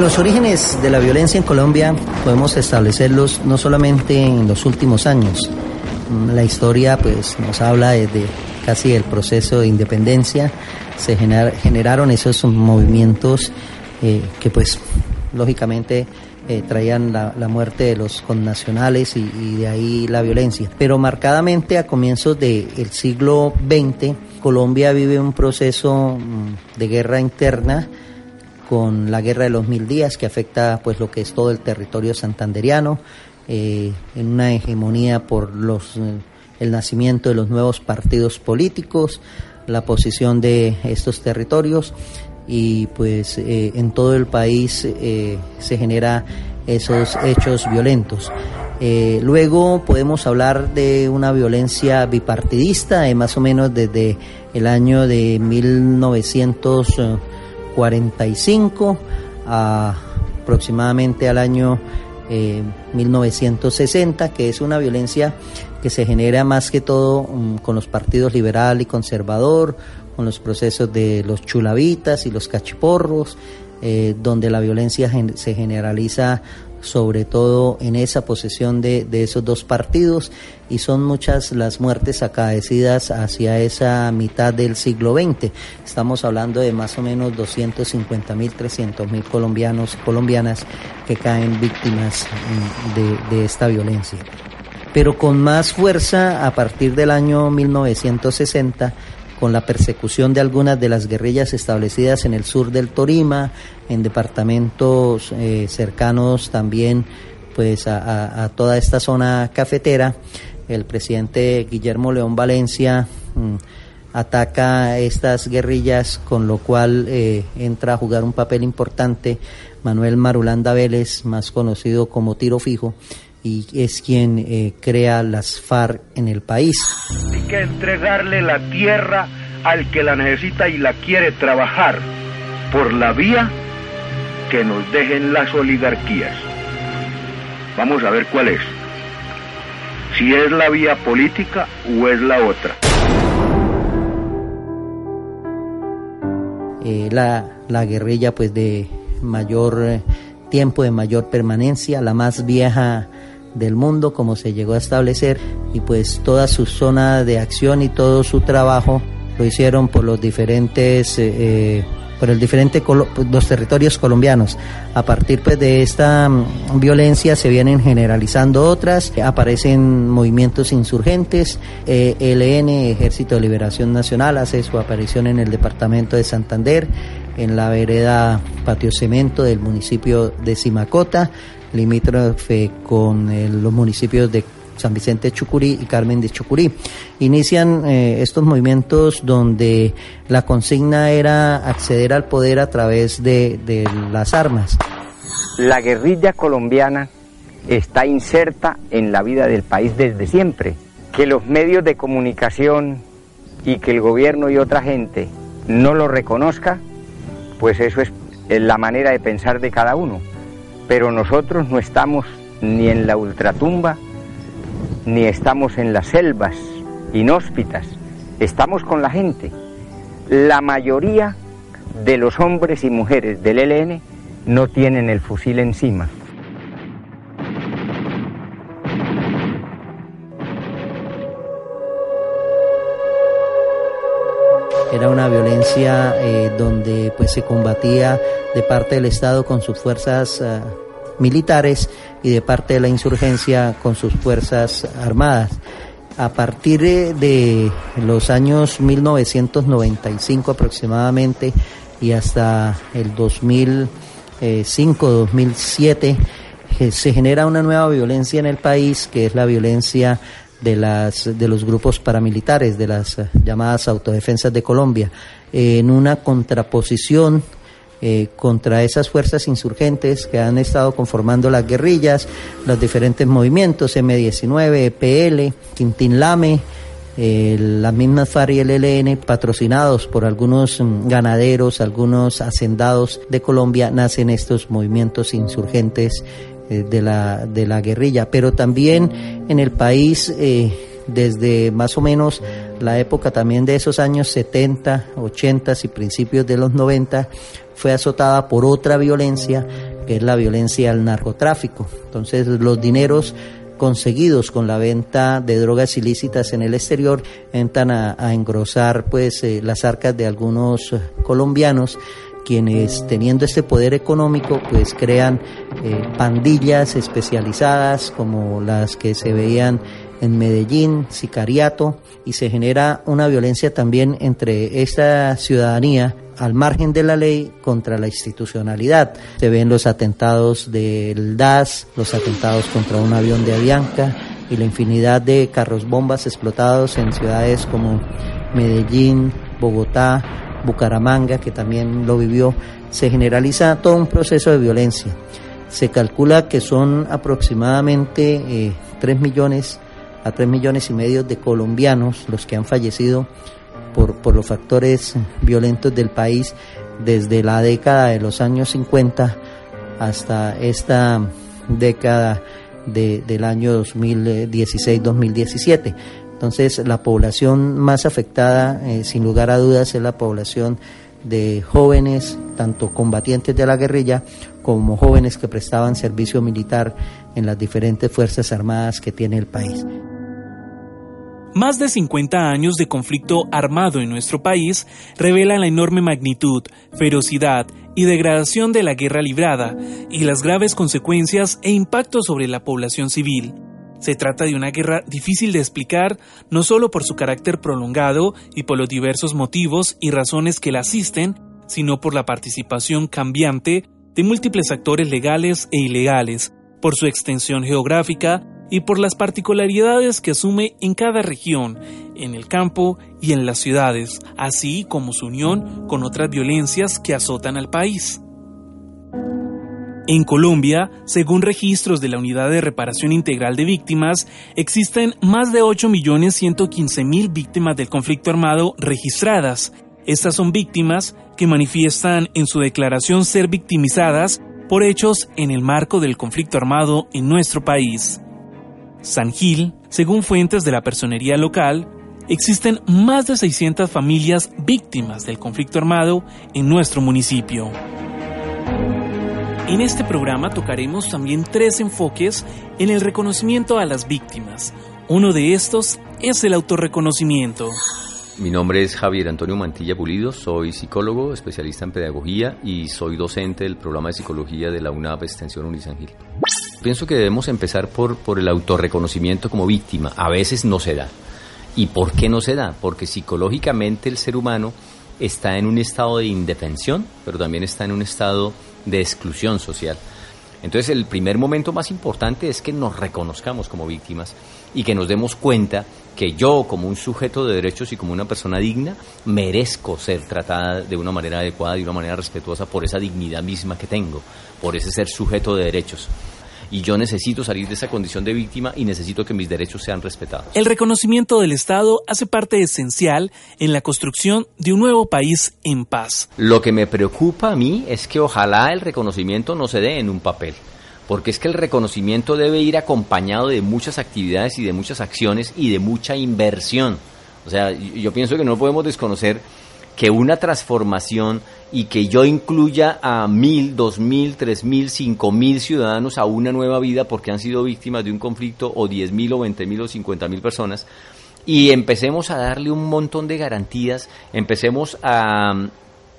Los orígenes de la violencia en Colombia podemos establecerlos no solamente en los últimos años. La historia pues nos habla desde casi el proceso de independencia. Se generaron esos movimientos eh, que pues lógicamente eh, traían la, muerte de los connacionales y, de ahí la violencia. Pero marcadamente a comienzos del siglo XX, Colombia vive un proceso mm, de guerra interna con la guerra de los mil días que afecta pues lo que es todo el territorio santanderiano, eh, en una hegemonía por los eh, el nacimiento de los nuevos partidos políticos, la posición de estos territorios y pues eh, en todo el país se genera esos hechos violentos. luego podemos hablar de una violencia bipartidista, más o menos desde el año de 1900 45 a aproximadamente al año 1960, eh, que es una violencia que se genera más que todo mm, con los partidos liberal y conservador, con los procesos de los chulavitas y los cachiporros, eh, donde la violencia se generaliza sobre todo en esa posesión de, de, esos dos partidos y son muchas las muertes acaecidas hacia esa mitad del siglo XX. Estamos hablando de más o menos 250 mil, 300 mil colombianos y colombianas que caen víctimas mm, de, de esta violencia. Pero con más fuerza a partir del año 1960 con la persecución de algunas de las guerrillas establecidas en el sur del Torima, en departamentos eh, cercanos también pues a, toda esta zona cafetera. El presidente Guillermo León Valencia mm, ataca estas guerrillas, con lo cual eh, entra a jugar un papel importante Manuel Marulanda Vélez, más conocido como Tiro Fijo, y es quien eh, crea las FARC en el país. Hay que entregarle la tierra al que la necesita y la quiere trabajar por la vía que nos dejen las oligarquías. Vamos a ver cuál es. Si es la vía política o es la otra. Eh, la, la guerrilla pues de mayor eh, tiempo, de mayor permanencia, la más vieja del mundo como se llegó a establecer y pues toda su zona de acción y todo su trabajo lo hicieron por los diferentes eh, eh, por el diferente los territorios colombianos. A partir pues, de esta mm, violencia se vienen generalizando otras, aparecen movimientos insurgentes, eh, ELN, Ejército de Liberación Nacional, hace su aparición en el departamento de Santander, en la vereda Patio Cemento del municipio de Simacota, limítrofe con los municipios de San Vicente de Chucurí y Carmen de Chucurí. Inician eh, estos movimientos donde la consigna era acceder al poder a través de, de las armas. La guerrilla colombiana está inserta en la vida del país desde siempre. Que los medios de comunicación y que el gobierno y otra gente no lo reconozca, pues eso es la manera de pensar de cada uno. Pero nosotros no estamos ni en la ultratumba ni estamos en las selvas inhóspitas, estamos con la gente. La mayoría de los hombres y mujeres del ELN no tienen el fusil encima. Era una violencia eh, donde pues se combatía de parte del Estado con sus fuerzas uh, militares y de parte de la insurgencia con sus fuerzas armadas. A partir de los años 1995 aproximadamente y hasta el 2005-2007 se genera una nueva violencia en el país que es la violencia de, las, de los grupos paramilitares, de las llamadas autodefensas de Colombia, en una contraposición eh, contra esas fuerzas insurgentes que han estado conformando las guerrillas, los diferentes movimientos, M19, EPL, Quintín Lame, eh, las mismas FARC y el ELN, patrocinados por algunos ganaderos, algunos hacendados de Colombia, nacen estos movimientos insurgentes eh, de, la, de la guerrilla. Pero también en el país, eh, desde más o menos la época también de esos años 70, 80 y principios de los 90, fue azotada por otra violencia, que es la violencia al narcotráfico. Entonces los dineros conseguidos con la venta de drogas ilícitas en el exterior entran a, engrosar pues eh, las arcas de algunos colombianos quienes teniendo este poder económico pues crean eh, pandillas especializadas como las que se veían en Medellín, sicariato, y se genera una violencia también entre esta ciudadanía al margen de la ley contra la institucionalidad. Se ven los atentados del DAS, los atentados contra un avión de Avianca y la infinidad de carros bombas explotados en ciudades como Medellín, Bogotá, Bucaramanga, que también lo vivió. Se generaliza todo un proceso de violencia. Se calcula que son aproximadamente eh, 3 millones a 3 millones y medio de colombianos los que han fallecido por, por los factores violentos del país desde la década de los años 50 hasta esta década de, del año 2016-2017. Entonces, la población más afectada, eh, sin lugar a dudas, es la población de jóvenes, tanto combatientes de la guerrilla como jóvenes que prestaban servicio militar en las diferentes fuerzas armadas que tiene el país. Más de 50 años de conflicto armado en nuestro país revelan la enorme magnitud, ferocidad y degradación de la guerra librada y las graves consecuencias e impactos sobre la población civil. Se trata de una guerra difícil de explicar, no solo por su carácter prolongado y por los diversos motivos y razones que la asisten, sino por la participación cambiante de múltiples actores legales e ilegales, por su extensión geográfica, y por las particularidades que asume en cada región, en el campo y en las ciudades, así como su unión con otras violencias que azotan al país. En Colombia, según registros de la Unidad de Reparación Integral de Víctimas, existen más de 8.115.000 víctimas del conflicto armado registradas. Estas son víctimas que manifiestan en su declaración ser victimizadas por hechos en el marco del conflicto armado en nuestro país. San Gil, según fuentes de la personería local, existen más de 600 familias víctimas del conflicto armado en nuestro municipio. En este programa tocaremos también tres enfoques en el reconocimiento a las víctimas. Uno de estos es el autorreconocimiento. Mi nombre es Javier Antonio Mantilla Pulido, soy psicólogo, especialista en pedagogía y soy docente del programa de psicología de la UNAP Extensión Unisangil. Pienso que debemos empezar por, por el autorreconocimiento como víctima. A veces no se da. ¿Y por qué no se da? Porque psicológicamente el ser humano está en un estado de indefensión, pero también está en un estado de exclusión social. Entonces el primer momento más importante es que nos reconozcamos como víctimas y que nos demos cuenta que yo como un sujeto de derechos y como una persona digna merezco ser tratada de una manera adecuada y de una manera respetuosa por esa dignidad misma que tengo, por ese ser sujeto de derechos y yo necesito salir de esa condición de víctima y necesito que mis derechos sean respetados. El reconocimiento del Estado hace parte esencial en la construcción de un nuevo país en paz. Lo que me preocupa a mí es que ojalá el reconocimiento no se dé en un papel porque es que el reconocimiento debe ir acompañado de muchas actividades y de muchas acciones y de mucha inversión. O sea, yo pienso que no podemos desconocer que una transformación y que yo incluya a mil, dos mil, tres mil, cinco mil ciudadanos a una nueva vida porque han sido víctimas de un conflicto o diez mil o veinte mil o cincuenta mil personas y empecemos a darle un montón de garantías, empecemos a mm,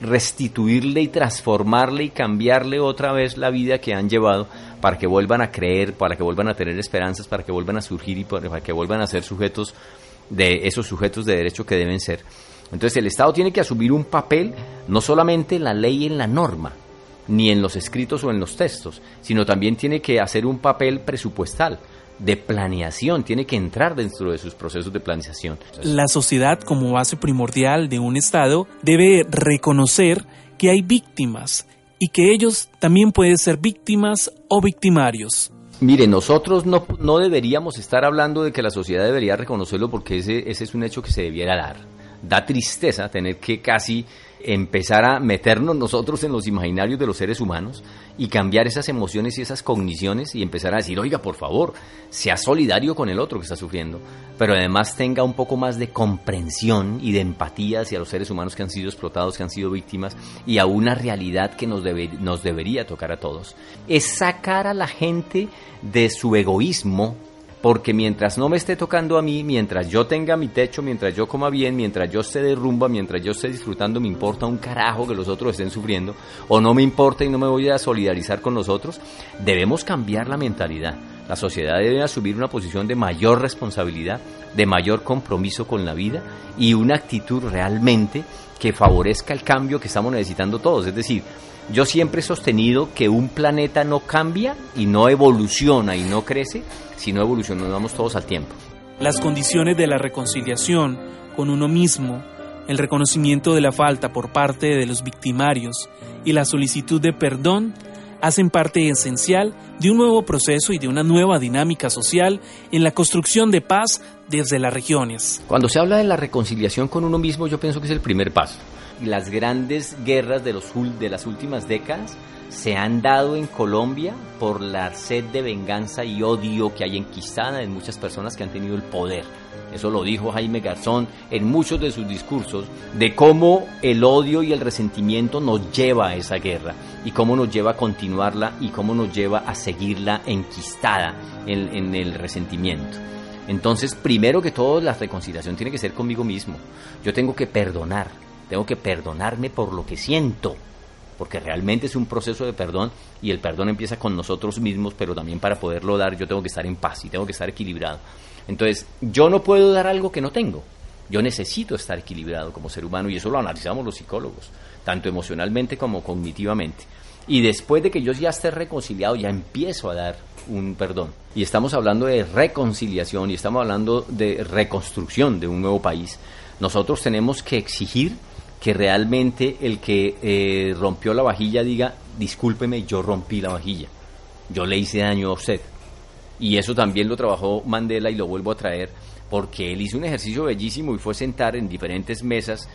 restituirle y transformarle y cambiarle otra vez la vida que han llevado para que vuelvan a creer, para que vuelvan a tener esperanzas, para que vuelvan a surgir y para que vuelvan a ser sujetos de esos sujetos de derecho que deben ser. Entonces el Estado tiene que asumir un papel no solamente en la ley y en la norma, ni en los escritos o en los textos, sino también tiene que hacer un papel presupuestal. de planeación, tiene que entrar dentro de sus procesos de planeación. La sociedad como base primordial de un Estado debe reconocer que hay víctimas y que ellos también pueden ser víctimas o victimarios. Mire, nosotros no, no deberíamos estar hablando de que la sociedad debería reconocerlo porque ese, ese es un hecho que se debiera dar. Da tristeza tener que casi empezar a meternos nosotros en los imaginarios de los seres humanos y cambiar esas emociones y esas cogniciones y empezar a decir, oiga, por favor, sea solidario con el otro que está sufriendo, pero además tenga un poco más de comprensión y de empatía hacia los seres humanos que han sido explotados, que han sido víctimas y a una realidad que nos, debe, nos debería tocar a todos. Es sacar a la gente de su egoísmo porque mientras no me esté tocando a mí, mientras yo tenga mi techo, mientras yo coma bien, mientras yo esté de rumba, mientras yo esté disfrutando, me importa un carajo que los otros estén sufriendo, o no me importa y no me voy a solidarizar con los otros, debemos cambiar la mentalidad. La sociedad debe asumir una posición de mayor responsabilidad, de mayor compromiso con la vida y una actitud realmente que favorezca el cambio que estamos necesitando todos. Es decir, yo siempre he sostenido que un planeta no cambia y no evoluciona y no crece si no evolucionamos todos al tiempo. Las condiciones de la reconciliación con uno mismo, el reconocimiento de la falta por parte de los victimarios y la solicitud de perdón hacen parte esencial de un nuevo proceso y de una nueva dinámica social en la construcción de paz desde las regiones. Cuando se habla de la reconciliación con uno mismo, yo pienso que es el primer paso las grandes guerras de, los, de las últimas décadas se han dado en Colombia por la sed de venganza y odio que hay enquistada en muchas personas que han tenido el poder. Eso lo dijo Jaime Garzón en muchos de sus discursos, de cómo el odio y el resentimiento nos lleva a esa guerra y cómo nos lleva a continuarla y cómo nos lleva a seguirla enquistada en, en el resentimiento. Entonces, primero que todo, la reconciliación tiene que ser conmigo mismo. Yo tengo que perdonar, tengo que perdonarme por lo que siento, porque realmente es un proceso de perdón y el perdón empieza con nosotros mismos, pero también para poderlo dar yo tengo que estar en paz y tengo que estar equilibrado. Entonces, yo no puedo dar algo que no tengo. Yo necesito estar equilibrado como ser humano y eso lo analizamos los psicólogos, tanto emocionalmente como cognitivamente. Y después de que yo ya esté reconciliado, ya empiezo a dar un perdón. Y estamos hablando de reconciliación y estamos hablando de reconstrucción de un nuevo país. Nosotros tenemos que exigir que realmente el que eh, rompió la vajilla diga, discúlpeme, yo rompí la vajilla, yo le hice daño a usted. Y eso también lo trabajó Mandela y lo vuelvo a traer porque él hizo un ejercicio bellísimo y fue sentar en diferentes mesas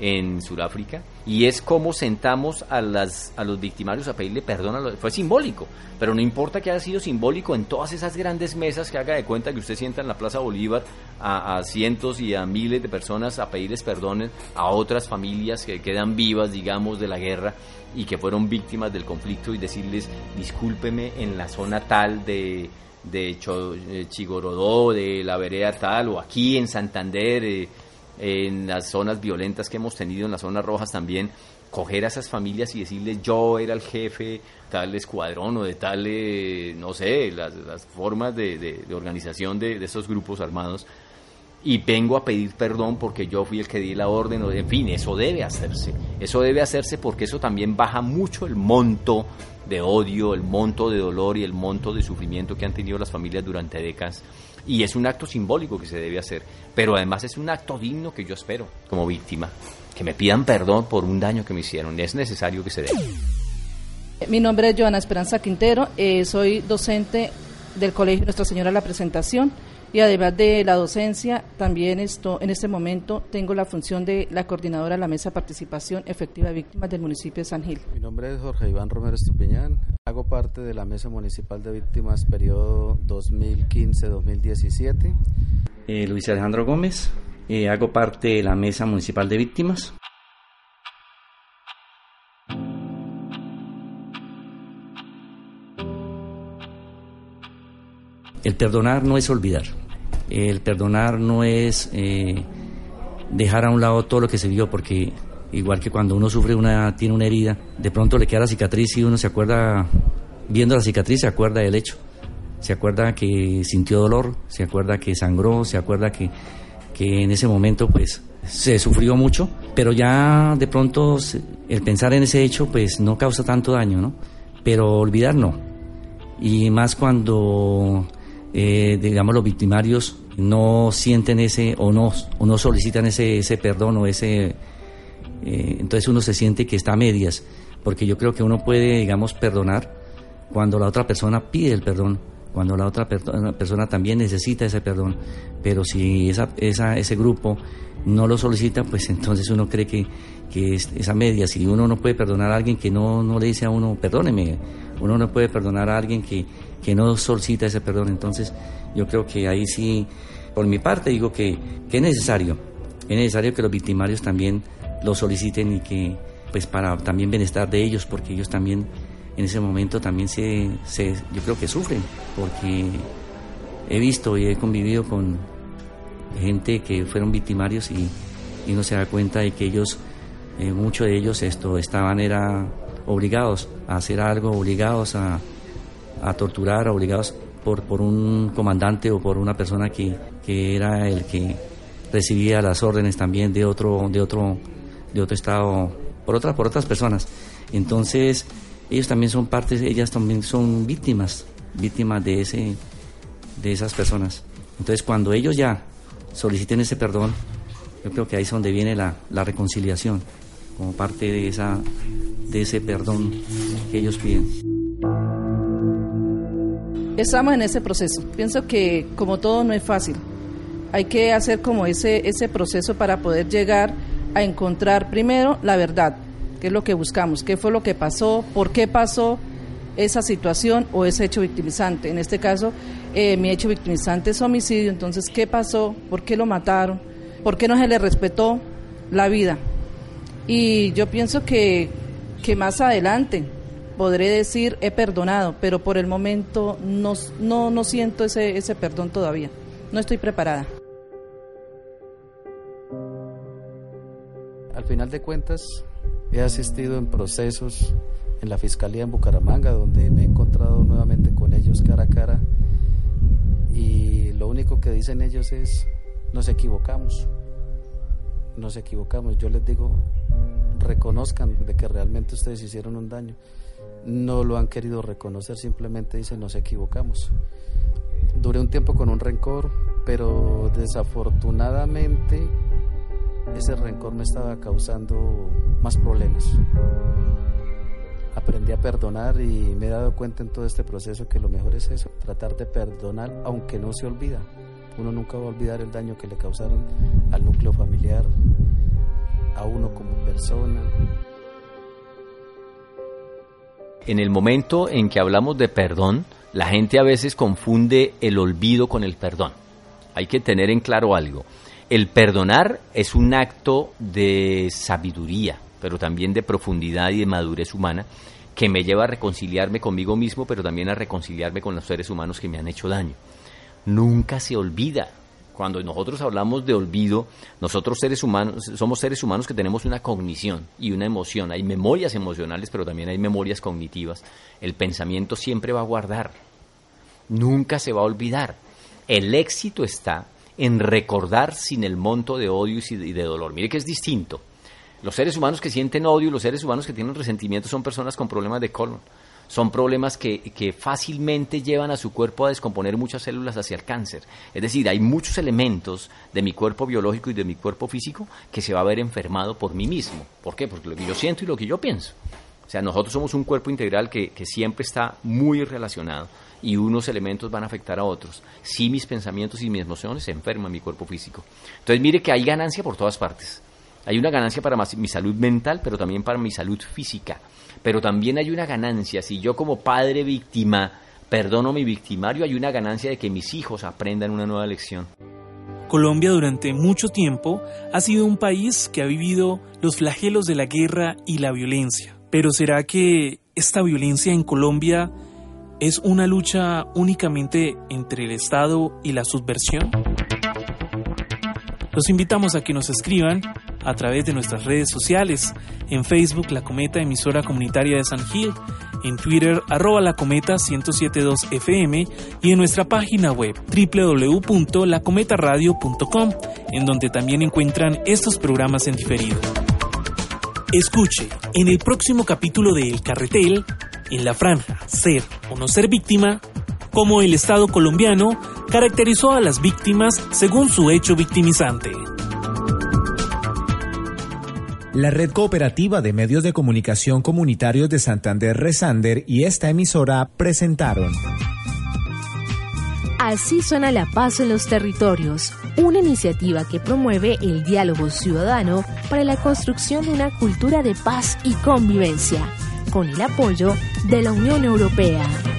en Sudáfrica y es como sentamos a, las, a los victimarios a pedirle perdón. fue simbólico, pero no importa que haya sido simbólico en todas esas grandes mesas que haga de cuenta que usted sienta en la Plaza Bolívar a, cientos y a miles de personas a pedirles perdón a otras familias que quedan vivas, digamos, de la guerra y que fueron víctimas del conflicto y decirles discúlpeme en la zona tal de de eh, Chigorodó, de la vereda tal, o aquí en Santander, eh, en las zonas violentas que hemos tenido, en las zonas rojas también, coger a esas familias y decirles yo era el jefe tal escuadrón o de tal, eh, no sé, las, formas de, organización de, de, esos grupos armados y vengo a pedir perdón porque yo fui el que di la orden, en fin, eso debe hacerse, eso debe hacerse porque eso también baja mucho el monto de odio, el monto de dolor y el monto de sufrimiento que han tenido las familias durante décadas y es un acto simbólico que se debe hacer, pero además es un acto digno que yo espero como víctima, que me pidan perdón por un daño que me hicieron, es necesario que se dé. Mi nombre es Joana Esperanza Quintero, eh, soy docente del Colegio Nuestra Señora de la Presentación. Y además de la docencia, también esto, en este momento tengo la función de la coordinadora de la Mesa de Participación Efectiva de Víctimas del municipio de San Gil. Mi nombre es Jorge Iván Romero Estupiñán, parte de la Mesa Municipal de Víctimas periodo 2015-2017. Eh, Luis Alejandro Gómez, eh, hago parte de la Mesa Municipal de Víctimas. El perdonar no es olvidar. El perdonar no es eh, dejar a un lado todo lo que se vio, porque igual que cuando uno sufre una, tiene una herida, de pronto le queda la cicatriz y uno se acuerda, viendo la cicatriz, se acuerda del hecho. Se acuerda que sintió dolor, se acuerda que sangró, se acuerda que, que en ese momento pues se sufrió mucho, pero ya de pronto el pensar en ese hecho pues no causa tanto daño, ¿no? Pero olvidar no. Y más cuando eh, digamos, los victimarios no sienten ese o no, o no solicitan ese, ese perdón o ese... Eh, entonces uno se siente que está a medias, porque yo creo que uno puede, digamos, perdonar cuando la otra persona pide el perdón, cuando la otra persona también necesita ese perdón, pero si esa, esa, ese grupo no lo solicita, pues entonces uno cree que, que es esa media. Si uno no puede perdonar a alguien que no, no le dice a uno, perdóneme, uno no puede perdonar a alguien que, que no solicita ese perdón. Entonces yo creo que ahí sí, por mi parte, digo que, que es necesario, es necesario que los victimarios también lo soliciten y que, pues para también bienestar de ellos, porque ellos también en ese momento también se, se yo creo que sufren, porque he visto y he convivido con gente que fueron victimarios y, y no se da cuenta de que ellos, eh, muchos de ellos esto, estaban era obligados a hacer algo, obligados a, a torturar, obligados por, por un comandante o por una persona que, que era el que recibía las órdenes también de otro, de otro, de otro estado, por otras, por otras personas. Entonces, ellos también son partes, ellas también son víctimas, víctimas de ese, de esas personas. Entonces, cuando ellos ya soliciten ese perdón, yo creo que ahí es donde viene la, la reconciliación, como parte de esa, de ese perdón que ellos piden. Estamos en ese proceso. Pienso que como todo no es fácil. Hay que hacer como ese, ese proceso para poder llegar a encontrar primero la verdad, que es lo que buscamos, qué fue lo que pasó, por qué pasó esa situación o ese hecho victimizante. En este caso, eh, mi hecho victimizante es homicidio, entonces, ¿qué pasó? ¿Por qué lo mataron? ¿Por qué no se le respetó la vida? Y yo pienso que, que más adelante podré decir he perdonado, pero por el momento no, no, no siento ese, ese perdón todavía. No estoy preparada. Al final de cuentas, he asistido en procesos en la Fiscalía en Bucaramanga, donde me he encontrado nuevamente con ellos cara a cara y lo único que dicen ellos es, nos equivocamos, nos equivocamos. Yo les digo, reconozcan de que realmente ustedes hicieron un daño no lo han querido reconocer, simplemente dicen nos equivocamos. Duré un tiempo con un rencor, pero desafortunadamente ese rencor me estaba causando más problemas. Aprendí a perdonar y me he dado cuenta en todo este proceso que lo mejor es eso, tratar de perdonar aunque no se olvida. Uno nunca va a olvidar el daño que le causaron al núcleo familiar, a uno como persona, en el momento en que hablamos de perdón, la gente a veces confunde el olvido con el perdón. Hay que tener en claro algo. El perdonar es un acto de sabiduría, pero también de profundidad y de madurez humana que me lleva a reconciliarme conmigo mismo, pero también a reconciliarme con los seres humanos que me han hecho daño. Nunca se olvida, cuando nosotros hablamos de olvido, nosotros seres humanos somos seres humanos que tenemos una cognición y una emoción. Hay memorias emocionales, pero también hay memorias cognitivas. El pensamiento siempre va a guardar. Nunca se va a olvidar. El éxito está en recordar sin el monto de odio y de dolor. Mire que es distinto. Los seres humanos que sienten odio, los seres humanos que tienen resentimiento son personas con problemas de colon son problemas que, fácilmente llevan a su cuerpo a descomponer muchas células hacia el cáncer. Es decir, hay muchos elementos de mi cuerpo biológico y de mi cuerpo físico que se va a ver enfermado por mí mismo. ¿Por qué? Porque lo que yo siento y lo que yo pienso. O sea, nosotros somos un cuerpo integral que, que siempre está muy relacionado y unos elementos van a afectar a otros. Si mis pensamientos y mis emociones se enferman mi cuerpo físico. Entonces, mire que hay ganancia por todas partes. Hay una ganancia para mi salud mental, pero también para mi salud física pero también hay una ganancia. Si yo como padre víctima perdono a mi victimario, hay una ganancia de que mis hijos aprendan una nueva lección. Colombia durante mucho tiempo ha sido un país que ha vivido los flagelos de la guerra y la violencia. Pero ¿será que esta violencia en Colombia es una lucha únicamente entre el Estado y la subversión? Los invitamos a que nos escriban a través de nuestras redes sociales, en Facebook La Cometa Emisora Comunitaria de San Gil, en Twitter arroba la cometa 1072 FM y en nuestra página web www.lacometaradio.com, en donde también encuentran estos programas en diferido. Escuche en el próximo capítulo de El Carretel, en la franja Ser o no ser víctima, como el Estado colombiano caracterizó a las víctimas según su hecho victimizante. La Red Cooperativa de Medios de Comunicación Comunitarios de Santander Resander y esta emisora presentaron Así suena la paz en los territorios, una iniciativa que promueve el diálogo ciudadano para la construcción de una cultura de paz y convivencia, con el apoyo de la Unión Europea.